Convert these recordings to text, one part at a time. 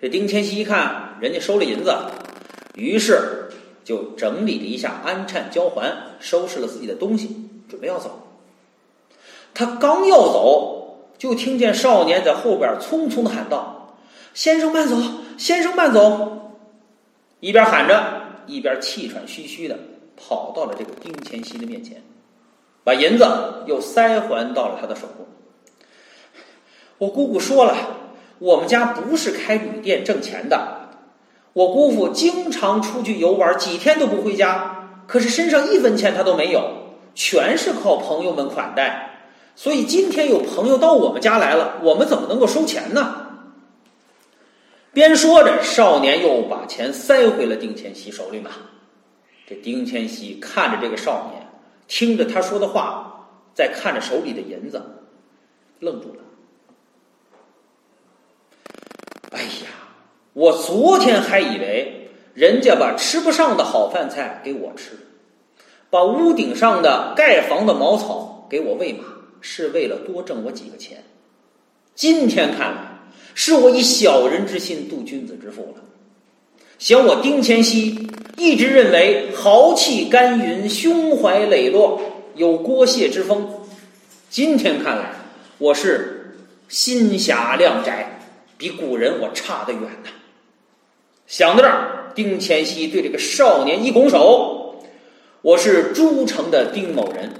这丁千熙一看人家收了银子，于是就整理了一下安笨交还，收拾了自己的东西，准备要走。他刚要走，就听见少年在后边匆匆的喊道：“先生慢走，先生慢走！”一边喊着，一边气喘吁吁的跑到了这个丁千熙的面前，把银子又塞还到了他的手中。我姑姑说了，我们家不是开旅店挣钱的。我姑父经常出去游玩，几天都不回家，可是身上一分钱他都没有，全是靠朋友们款待。所以今天有朋友到我们家来了，我们怎么能够收钱呢？边说着，少年又把钱塞回了丁千玺手里嘛。这丁千玺看着这个少年，听着他说的话，再看着手里的银子，愣住了。哎哎呀，我昨天还以为人家把吃不上的好饭菜给我吃，把屋顶上的盖房的茅草给我喂马，是为了多挣我几个钱。今天看来，是我以小人之心度君子之腹了。想我丁千熙一直认为豪气干云、胸怀磊落、有郭谢之风，今天看来，我是心狭量窄。比古人我差得远呐！想到这儿，丁千熙对这个少年一拱手：“我是诸城的丁某人，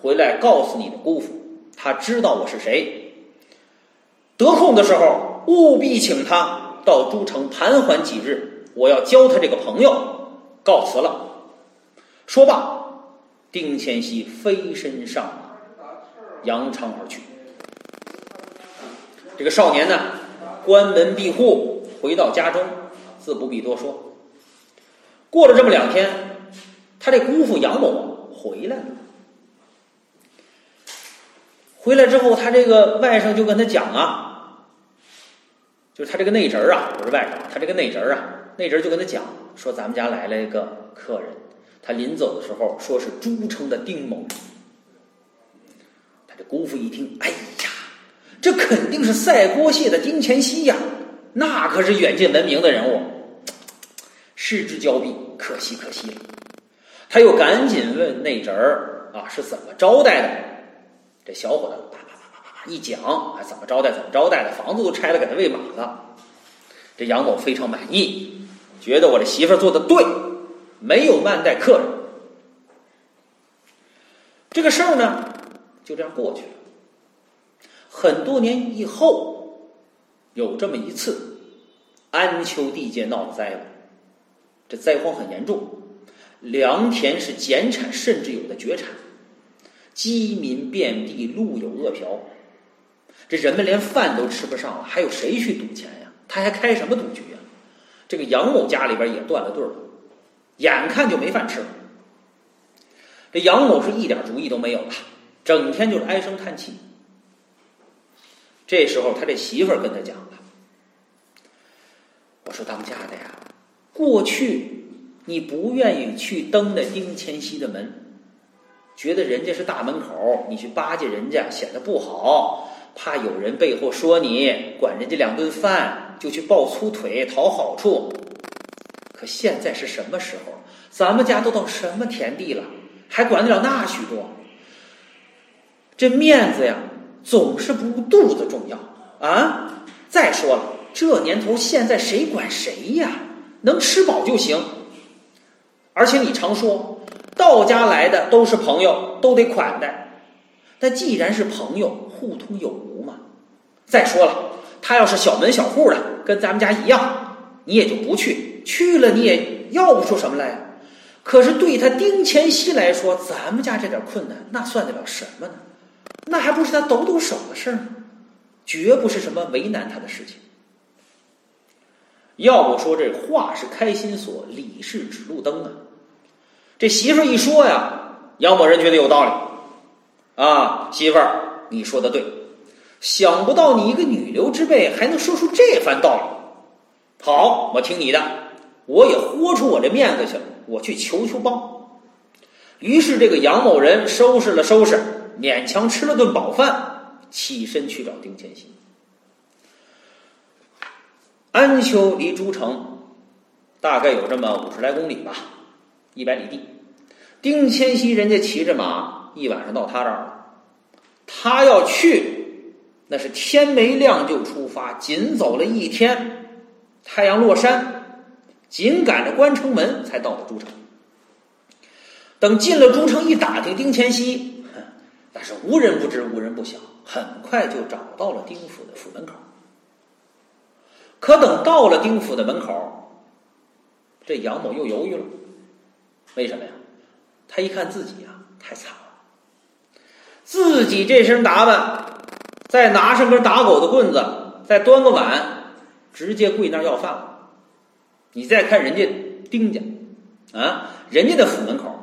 回来告诉你的姑父，他知道我是谁。得空的时候，务必请他到诸城盘桓几日，我要交他这个朋友。告辞了。”说罢，丁千熙飞身上马，扬长而去。这个少年呢？关门闭户，回到家中，自不必多说。过了这么两天，他这姑父杨某回来了。回来之后，他这个外甥就跟他讲啊，就是他这个内侄儿啊，不是外甥，他这个内侄儿啊，内侄儿就跟他讲说，咱们家来了一个客人，他临走的时候说是诸城的丁某。他这姑父一听，哎呀！这肯定是赛郭谢的丁乾熙呀，那可是远近闻名的人物，失之交臂，可惜可惜了。他又赶紧问那侄儿啊是怎么招待的？这小伙子啪啪啪啪啪一讲，啊怎么招待怎么招待的，房子都拆了给他喂马了。这杨某非常满意，觉得我这媳妇做的对，没有慢待客人。这个事儿呢，就这样过去了。很多年以后，有这么一次，安丘地界闹灾了，这灾荒很严重，良田是减产，甚至有的绝产，饥民遍地，路有饿殍，这人们连饭都吃不上了，还有谁去赌钱呀？他还开什么赌局呀？这个杨某家里边也断了队了，眼看就没饭吃了。这杨某是一点主意都没有了，整天就是唉声叹气。这时候，他这媳妇儿跟他讲了：“我说当家的呀，过去你不愿意去登那丁乾熙的门，觉得人家是大门口，你去巴结人家显得不好，怕有人背后说你管人家两顿饭，就去抱粗腿讨好处。可现在是什么时候？咱们家都到什么田地了，还管得了那许多？这面子呀！”总是不肚子重要啊！再说了，这年头现在谁管谁呀？能吃饱就行。而且你常说，道家来的都是朋友，都得款待。但既然是朋友，互通有无嘛。再说了，他要是小门小户的，跟咱们家一样，你也就不去。去了你也要不出什么来。可是对他丁乾熙来说，咱们家这点困难，那算得了什么呢？那还不是他抖抖手的事儿吗？绝不是什么为难他的事情。要不说这话是开心锁，理是指路灯啊！这媳妇儿一说呀，杨某人觉得有道理啊。媳妇儿，你说的对，想不到你一个女流之辈还能说出这番道理。好，我听你的，我也豁出我这面子去了，我去求求帮。于是这个杨某人收拾了收拾。勉强吃了顿饱饭，起身去找丁乾熙。安丘离诸城大概有这么五十来公里吧，一百里地。丁千熙人家骑着马一晚上到他这儿了，他要去，那是天没亮就出发，仅走了一天，太阳落山，紧赶着关城门才到了诸城。等进了诸城一打听，丁千熙，但是无人不知，无人不晓，很快就找到了丁府的府门口。可等到了丁府的门口，这杨某又犹豫了，为什么呀？他一看自己呀，太惨了，自己这身打扮，再拿上根打狗的棍子，再端个碗，直接跪那儿要饭了。你再看人家丁家，啊，人家的府门口，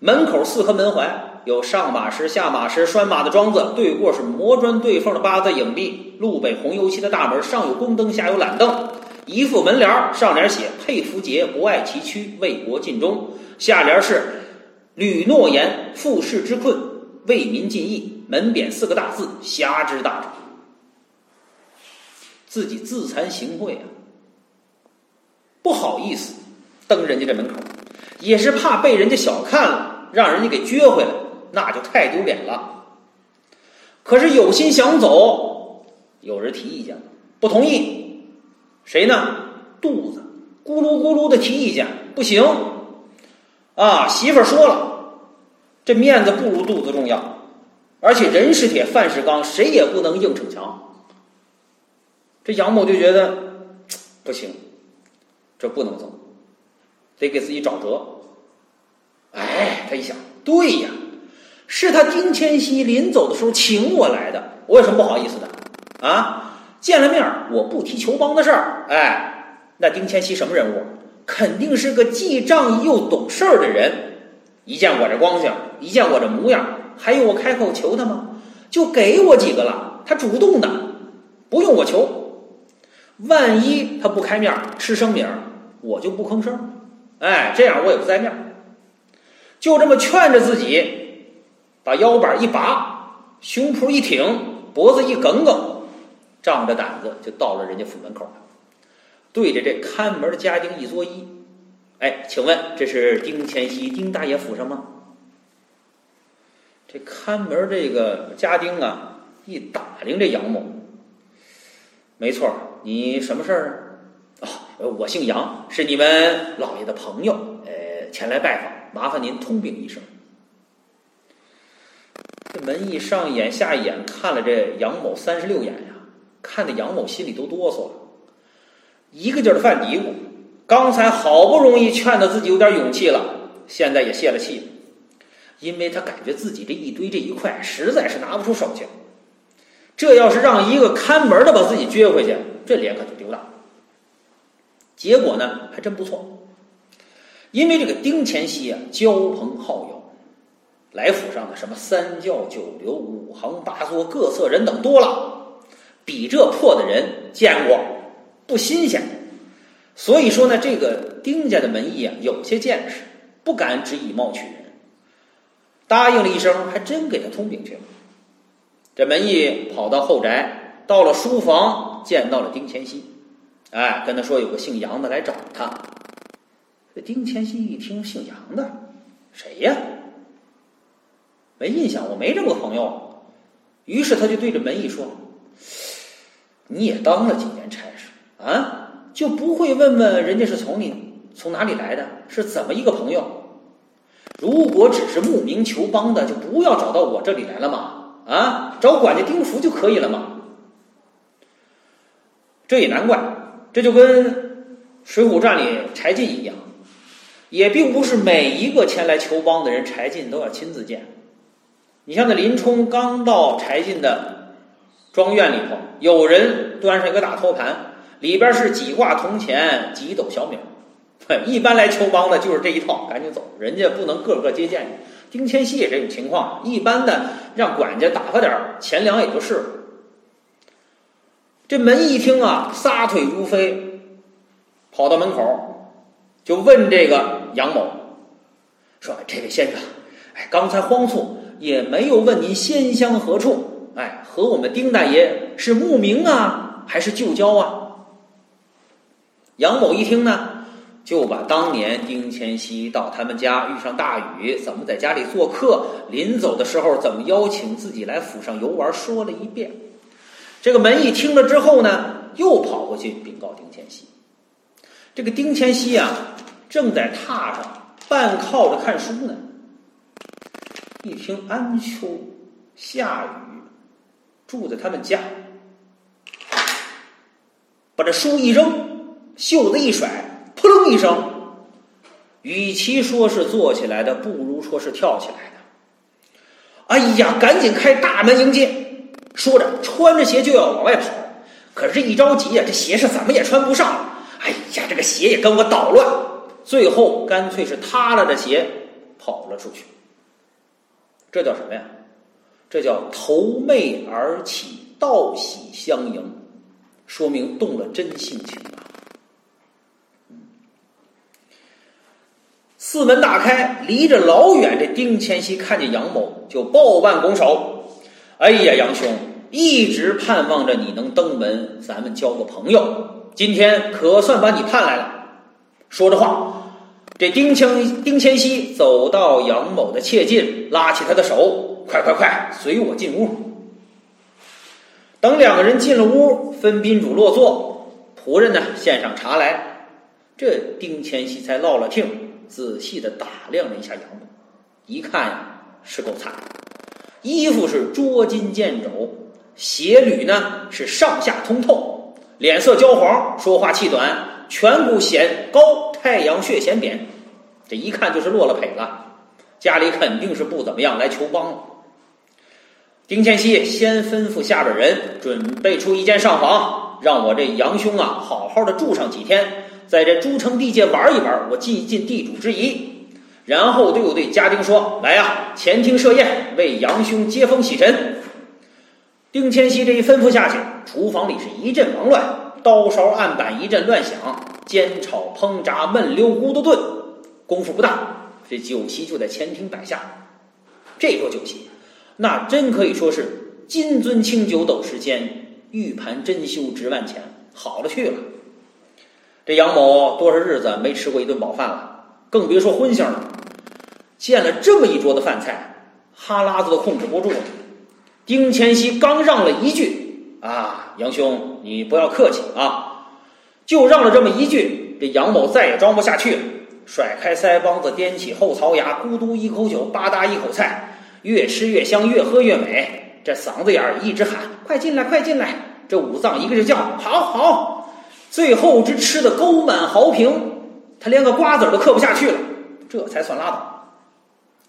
门口四合门环。有上马石、下马石、拴马的桩子，对过是磨砖对缝的八字影壁，路北红油漆的大门，上有宫灯，下有懒凳，一副门帘上联写“佩服节，不爱其躯，为国尽忠”，下联是“履诺言，赴世之困，为民尽义”，门匾四个大字“侠之大者”，自己自惭形秽啊，不好意思登人家这门口，也是怕被人家小看了，让人家给撅回来。那就太丢脸了。可是有心想走，有人提意见，不同意。谁呢？肚子咕噜咕噜的提意见，不行。啊，媳妇儿说了，这面子不如肚子重要。而且人是铁，饭是钢，谁也不能硬逞强。这杨某就觉得不行，这不能走，得给自己找辙。哎，他一想，对呀。是他丁千熙临走的时候请我来的，我有什么不好意思的？啊，见了面我不提求帮的事儿。哎，那丁千熙什么人物？肯定是个既仗义又懂事儿的人。一见我这光景，一见我这模样，还用我开口求他吗？就给我几个了，他主动的，不用我求。万一他不开面吃生米，我就不吭声。哎，这样我也不栽面。就这么劝着自己。把腰板一拔，胸脯一挺，脖子一梗梗，仗着胆子就到了人家府门口了，对着这看门的家丁一作揖：“哎，请问这是丁千熙丁大爷府上吗？”这看门这个家丁啊，一打听这杨某，没错，你什么事儿啊？哦，我姓杨，是你们老爷的朋友，呃，前来拜访，麻烦您通禀一声。这门一上眼下眼看了这杨某三十六眼呀，看的杨某心里都哆嗦了，一个劲儿的犯嘀咕。刚才好不容易劝的自己有点勇气了，现在也泄了气，因为他感觉自己这一堆这一块实在是拿不出手去。这要是让一个看门的把自己撅回去，这脸可就丢大。结果呢，还真不错，因为这个丁乾熙啊，交朋好友。来府上的什么三教九流、五行八作、各色人等多了，比这破的人见过，不新鲜。所以说呢，这个丁家的门役啊，有些见识，不敢只以貌取人。答应了一声，还真给他通禀去了。这门役跑到后宅，到了书房，见到了丁乾熙，哎，跟他说有个姓杨的来找他。这丁乾熙一听姓杨的，谁呀？没印象，我没这么个朋友。于是他就对着门役说：“你也当了几年差事啊，就不会问问人家是从你从哪里来的，是怎么一个朋友？如果只是慕名求帮的，就不要找到我这里来了嘛，啊，找管家丁福就可以了嘛。这也难怪，这就跟《水浒传》里柴进一样，也并不是每一个前来求帮的人，柴进都要亲自见。”你像那林冲刚到柴进的庄院里头，有人端上一个大托盘，里边是几挂铜钱、几斗小米。一般来求帮的就是这一套，赶紧走，人家不能个个接见你。丁千玺也这种情况，一般的让管家打发点钱粮也就是了。这门一听啊，撒腿如飞，跑到门口，就问这个杨某说：“这位先生，哎，刚才慌促。”也没有问您仙乡何处，哎，和我们丁大爷是慕名啊，还是旧交啊？杨某一听呢，就把当年丁乾熙到他们家遇上大雨，怎么在家里做客，临走的时候怎么邀请自己来府上游玩，说了一遍。这个门一听了之后呢，又跑过去禀告丁乾熙。这个丁乾熙啊，正在榻上半靠着看书呢。一听安秋下雨，住在他们家，把这书一扔，袖子一甩，扑棱一声。与其说是坐起来的，不如说是跳起来的。哎呀，赶紧开大门迎接！说着，穿着鞋就要往外跑。可是，一着急呀，这鞋是怎么也穿不上。哎呀，这个鞋也跟我捣乱。最后，干脆是塌了的鞋跑了出去。这叫什么呀？这叫投媚而起，道喜相迎，说明动了真性情啊！四门大开，离着老远，这丁乾熙看见杨某，就抱腕拱手：“哎呀，杨兄，一直盼望着你能登门，咱们交个朋友。今天可算把你盼来了。”说着话。这丁乾丁千熙走到杨某的切近，拉起他的手：“快快快，随我进屋。”等两个人进了屋，分宾主落座，仆人呢献上茶来。这丁千熙才落了听，仔细的打量了一下杨某，一看，是够惨，衣服是捉襟见肘，鞋履呢是上下通透，脸色焦黄，说话气短。颧骨显高，太阳穴显扁，这一看就是落了胚了。家里肯定是不怎么样，来求帮了。丁乾熙先吩咐下边人准备出一间上房，让我这杨兄啊好好的住上几天，在这诸城地界玩一玩，我尽一尽地主之谊。然后又对家丁说：“来呀，前厅设宴，为杨兄接风洗尘。”丁乾熙这一吩咐下去，厨房里是一阵忙乱。刀勺案板一阵乱响，煎炒烹炸焖溜咕嘟炖，功夫不大，这酒席就在前厅摆下。这桌酒席，那真可以说是金樽清酒斗十千，玉盘珍馐值万钱，好了去了。这杨某多少日子没吃过一顿饱饭了，更别说荤腥了。见了这么一桌子饭菜，哈喇子都控制不住了。丁乾熙刚让了一句。啊，杨兄，你不要客气啊！就让了这么一句，这杨某再也装不下去了，甩开腮帮子，掂起后槽牙，咕嘟一口酒，吧嗒一口菜，越吃越香，越喝越美。这嗓子眼儿一直喊：“快进来，快进来！”这五脏一个劲叫：“好好！”最后只吃的沟满壕平，他连个瓜子都嗑不下去了，这才算拉倒。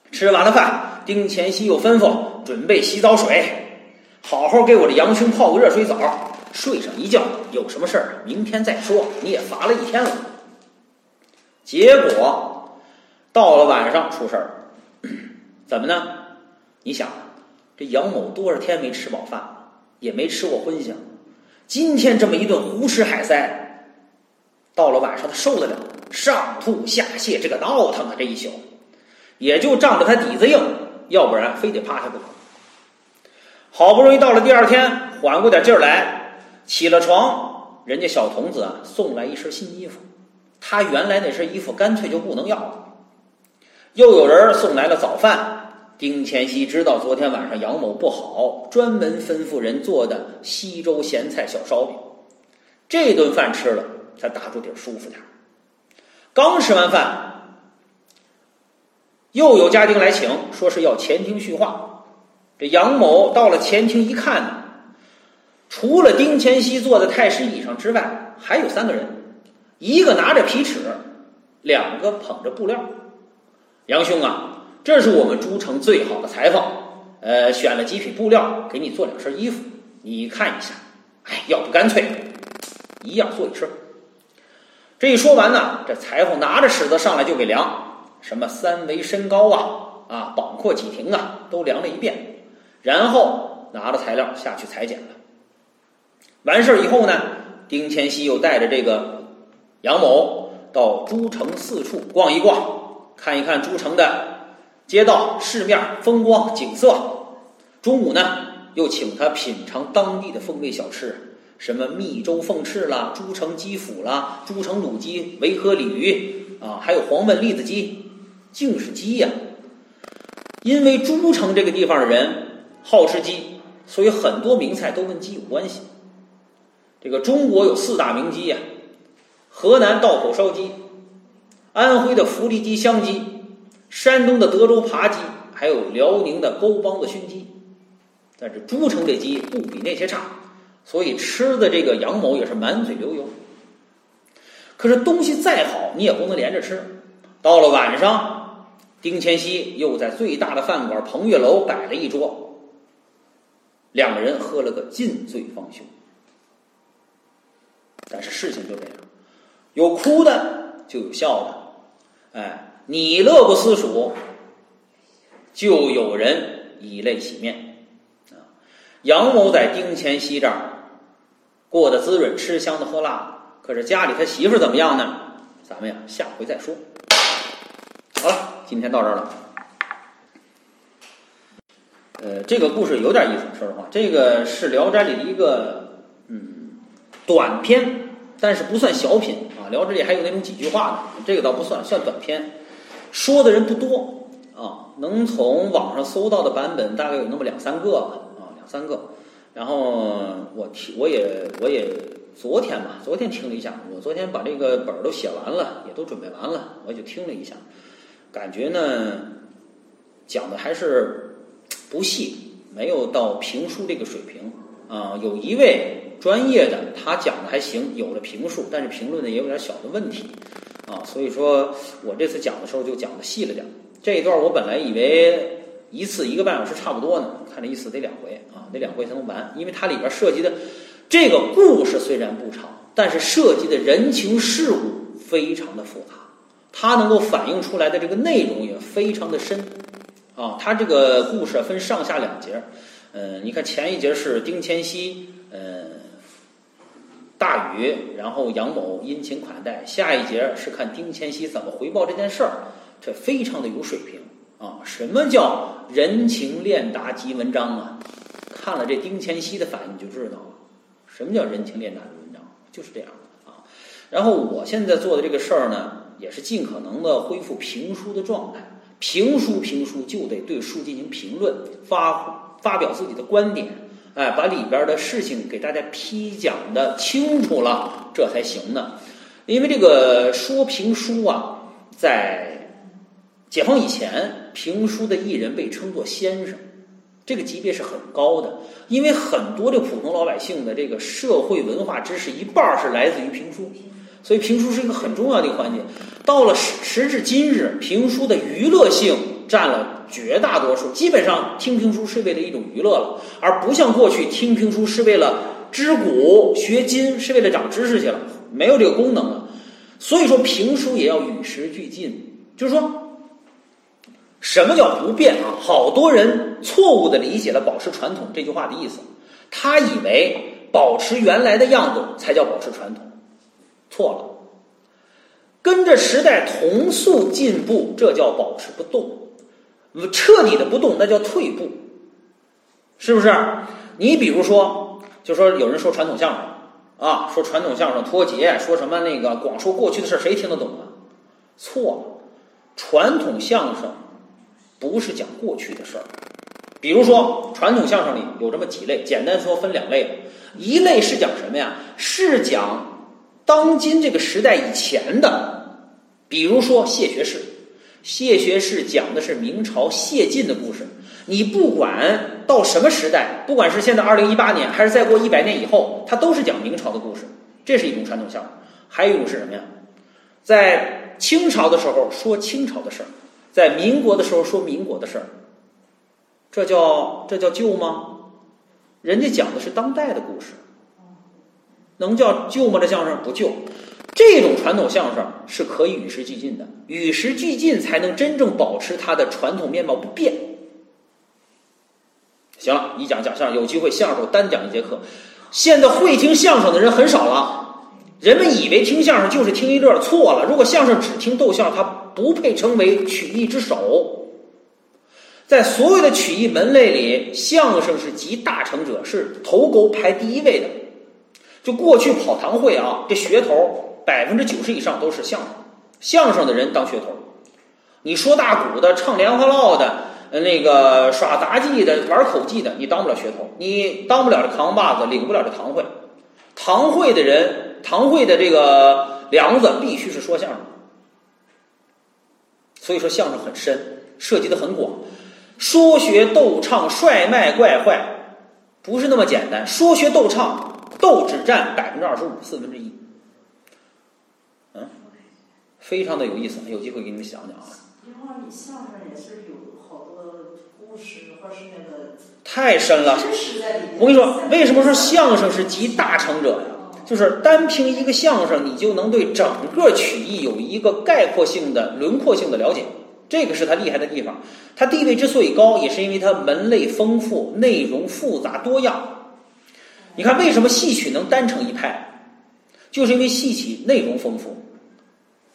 吃完了饭，丁乾熙又吩咐准备洗澡水。好好给我这杨兄泡个热水澡，睡上一觉。有什么事儿，明天再说。你也乏了一天了。结果到了晚上出事儿，怎么呢？你想，这杨某多少天没吃饱饭，也没吃过荤腥，今天这么一顿胡吃海塞，到了晚上他受得了？上吐下泻，这个闹腾啊！这一宿，也就仗着他底子硬，要不然非得趴下不可。好不容易到了第二天，缓过点劲儿来，起了床，人家小童子啊送来一身新衣服，他原来那身衣服干脆就不能要了。又有人送来了早饭，丁乾熙知道昨天晚上杨某不好，专门吩咐人做的西粥咸菜小烧饼，这顿饭吃了才打住底儿舒服点刚吃完饭，又有家丁来请，说是要前厅叙话。这杨某到了前厅一看，除了丁乾熙坐在太师椅上之外，还有三个人，一个拿着皮尺，两个捧着布料。杨兄啊，这是我们诸城最好的裁缝，呃，选了几匹布料给你做两身衣服，你看一下。哎，要不干脆一样做一身。这一说完呢，这裁缝拿着尺子上来就给量，什么三围身高啊，啊，膀阔几庭啊，都量了一遍。然后拿着材料下去裁剪了。完事儿以后呢，丁乾熙又带着这个杨某到诸城四处逛一逛，看一看诸城的街道、市面、风光、景色。中午呢，又请他品尝当地的风味小吃，什么密州凤翅啦、诸城鸡脯啦、诸城卤鸡、维和鲤鱼啊，还有黄焖栗子鸡，竟是鸡呀。因为诸城这个地方的人好吃鸡，所以很多名菜都跟鸡有关系。这个中国有四大名鸡呀：河南道口烧鸡，安徽的福利鸡香鸡，山东的德州扒鸡，还有辽宁的沟帮子熏鸡。但是诸城这鸡不比那些差，所以吃的这个杨某也是满嘴流油。可是东西再好，你也不能连着吃。到了晚上，丁乾熙又在最大的饭馆彭月楼摆了一桌，两个人喝了个尽醉方休。但是事情就这样，有哭的就有笑的，哎，你乐不思蜀，就有人以泪洗面啊。杨某在丁乾熙这儿过得滋润，吃香的喝辣的，可是家里他媳妇怎么样呢？咱们呀，下回再说。好了，今天到这儿了。呃，这个故事有点意思，说实话，这个是《聊斋》里的一个嗯短篇，但是不算小品啊。《聊斋》里还有那种几句话呢，这个倒不算，算短篇，说的人不多啊。能从网上搜到的版本大概有那么两三个吧，啊，两三个。然后我听，我也我也昨天吧，昨天听了一下，我昨天把这个本儿都写完了，也都准备完了，我就听了一下，感觉呢讲的还是。不细，没有到评书这个水平啊。有一位专业的，他讲的还行，有了评书，但是评论呢也有点小的问题啊。所以说我这次讲的时候就讲的细了点。这一段我本来以为一次一个半小时差不多呢，看这一次得两回啊，得两回才能完，因为它里边涉及的这个故事虽然不长，但是涉及的人情世故非常的复杂，它能够反映出来的这个内容也非常的深。啊，他这个故事分上下两节，嗯，你看前一节是丁谦熙，嗯，大禹，然后杨某殷勤款待，下一节是看丁谦熙怎么回报这件事儿，这非常的有水平啊！什么叫人情练达即文章啊？看了这丁乾熙的反应就知道了，什么叫人情练达的文章，就是这样啊。然后我现在做的这个事儿呢，也是尽可能的恢复评书的状态。评书评书就得对书进行评论，发发表自己的观点，哎，把里边的事情给大家批讲的清楚了，这才行呢。因为这个说评书啊，在解放以前，评书的艺人被称作先生，这个级别是很高的。因为很多的普通老百姓的这个社会文化知识，一半是来自于评书。所以评书是一个很重要的一个环节。到了时时至今日，评书的娱乐性占了绝大多数。基本上听评书是为了一种娱乐了，而不像过去听评书是为了知古学今，是为了长知识去了，没有这个功能了。所以说，评书也要与时俱进。就是说，什么叫不变啊？好多人错误的理解了“保持传统”这句话的意思，他以为保持原来的样子才叫保持传统。错了，跟着时代同速进步，这叫保持不动；彻底的不动，那叫退步，是不是？你比如说，就说有人说传统相声啊，说传统相声脱节，说什么那个光说过去的事谁听得懂啊？错了，传统相声不是讲过去的事儿。比如说，传统相声里有这么几类，简单说分两类，一类是讲什么呀？是讲。当今这个时代以前的，比如说谢学士，谢学士讲的是明朝谢晋的故事。你不管到什么时代，不管是现在二零一八年，还是再过一百年以后，他都是讲明朝的故事。这是一种传统相声。还有一种是什么呀？在清朝的时候说清朝的事儿，在民国的时候说民国的事儿，这叫这叫旧吗？人家讲的是当代的故事。能叫旧吗？这相声不旧，这种传统相声是可以与时俱进的，与时俱进才能真正保持它的传统面貌不变。行了，一讲讲相声，有机会相声我单讲一节课。现在会听相声的人很少了，人们以为听相声就是听一乐，错了。如果相声只听逗笑，它不配称为曲艺之首。在所有的曲艺门类里，相声是集大成者，是头钩排第一位的。就过去跑堂会啊，这噱头百分之九十以上都是相声，相声的人当噱头。你说大鼓的、唱莲花落的、那个耍杂技的、玩口技的，你当不了噱头，你当不了这扛把子，领不了这堂会。堂会的人，堂会的这个梁子必须是说相声。所以说相声很深，涉及的很广，说学逗唱帅卖怪坏，不是那么简单。说学逗唱，逗只占百分之二十五，四分之一。嗯，非常的有意思，有机会给你们讲讲啊。因为你相声也是有好多故事，或是那个太深了。我跟你说，为什么说相声是集大成者呀？就是单凭一个相声，你就能对整个曲艺有一个概括性的、轮廓性的了解，这个是他厉害的地方。他地位之所以高，也是因为他门类丰富、内容复杂多样。你看，为什么戏曲能单成一派？就是因为戏曲内容丰富，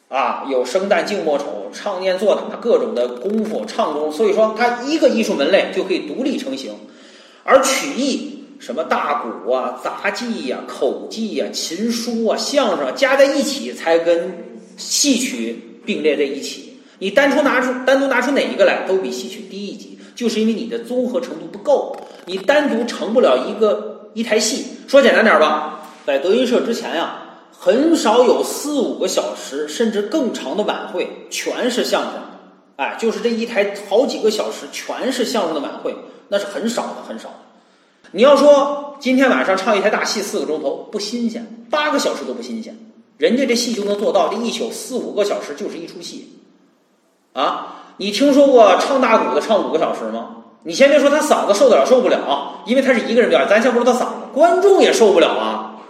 啊，有生旦净末丑、唱念做打各种的功夫、唱功，所以说它一个艺术门类就可以独立成型，而曲艺。什么大鼓啊、杂技呀、口技呀、琴书啊、相声加在一起，才跟戏曲并列在一起。你单出拿出单独拿出哪一个来，都比戏曲低一级，就是因为你的综合程度不够。你单独成不了一个一台戏。说简单点吧，在德云社之前呀，很少有四五个小时甚至更长的晚会，全是相声。哎，就是这一台好几个小时全是相声的晚会，那是很少的，很少。你要说今天晚上唱一台大戏四个钟头不新鲜，八个小时都不新鲜，人家这戏就能做到，这一宿四五个小时就是一出戏，啊！你听说过唱大鼓的唱五个小时吗？你先别说他嗓子受得了受不了，因为他是一个人表演，咱先不说他嗓子，观众也受不了啊！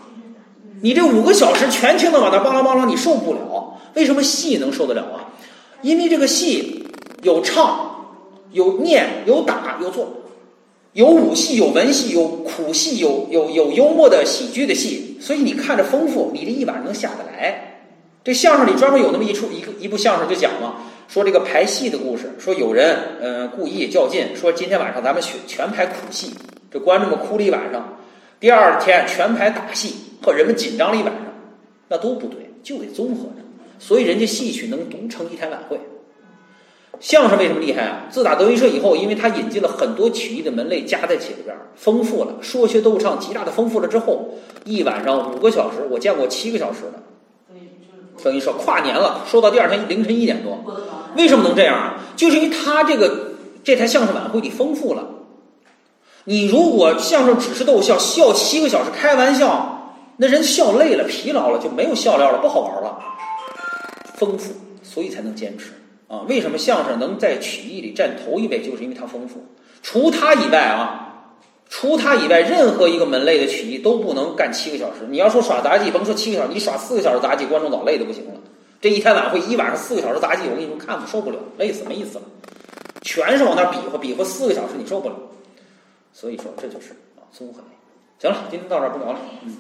你这五个小时全听到往那梆啷梆啷，你受不了。为什么戏能受得了啊？因为这个戏有唱，有念，有打，有做。有武戏，有文戏，有苦戏，有有有幽默的喜剧的戏，所以你看着丰富，你这一晚上能下得来。这相声里专门有那么一出一个一部相声就讲嘛，说这个排戏的故事，说有人嗯故意较劲，说今天晚上咱们全全排苦戏，这观众们哭了一晚上，第二天全排大戏，和人们紧张了一晚上，那都不对，就得综合着，所以人家戏曲能独成一台晚会。相声为什么厉害啊？自打德云社以后，因为他引进了很多曲艺的门类加在起里边，丰富了说学逗唱极大的丰富了之后，一晚上五个小时，我见过七个小时的。等于说跨年了，说到第二天凌晨一点多。为什么能这样啊？就是因为他这个这台相声晚会里丰富了。你如果相声只是逗笑，笑七个小时开玩笑，那人笑累了、疲劳了，就没有笑料了，不好玩了。丰富，所以才能坚持。啊，为什么相声能在曲艺里占头一位？就是因为它丰富。除它以外啊，除它以外，任何一个门类的曲艺都不能干七个小时。你要说耍杂技，甭说七个小时，你耍四个小时杂技，观众早累的不行了。这一天晚会一晚上四个小时杂技，我跟你说看不受不了，累死没意思了。全是往那比划比划四个小时，你受不了。所以说这就是啊综合。行了，今天到这儿不聊了，嗯。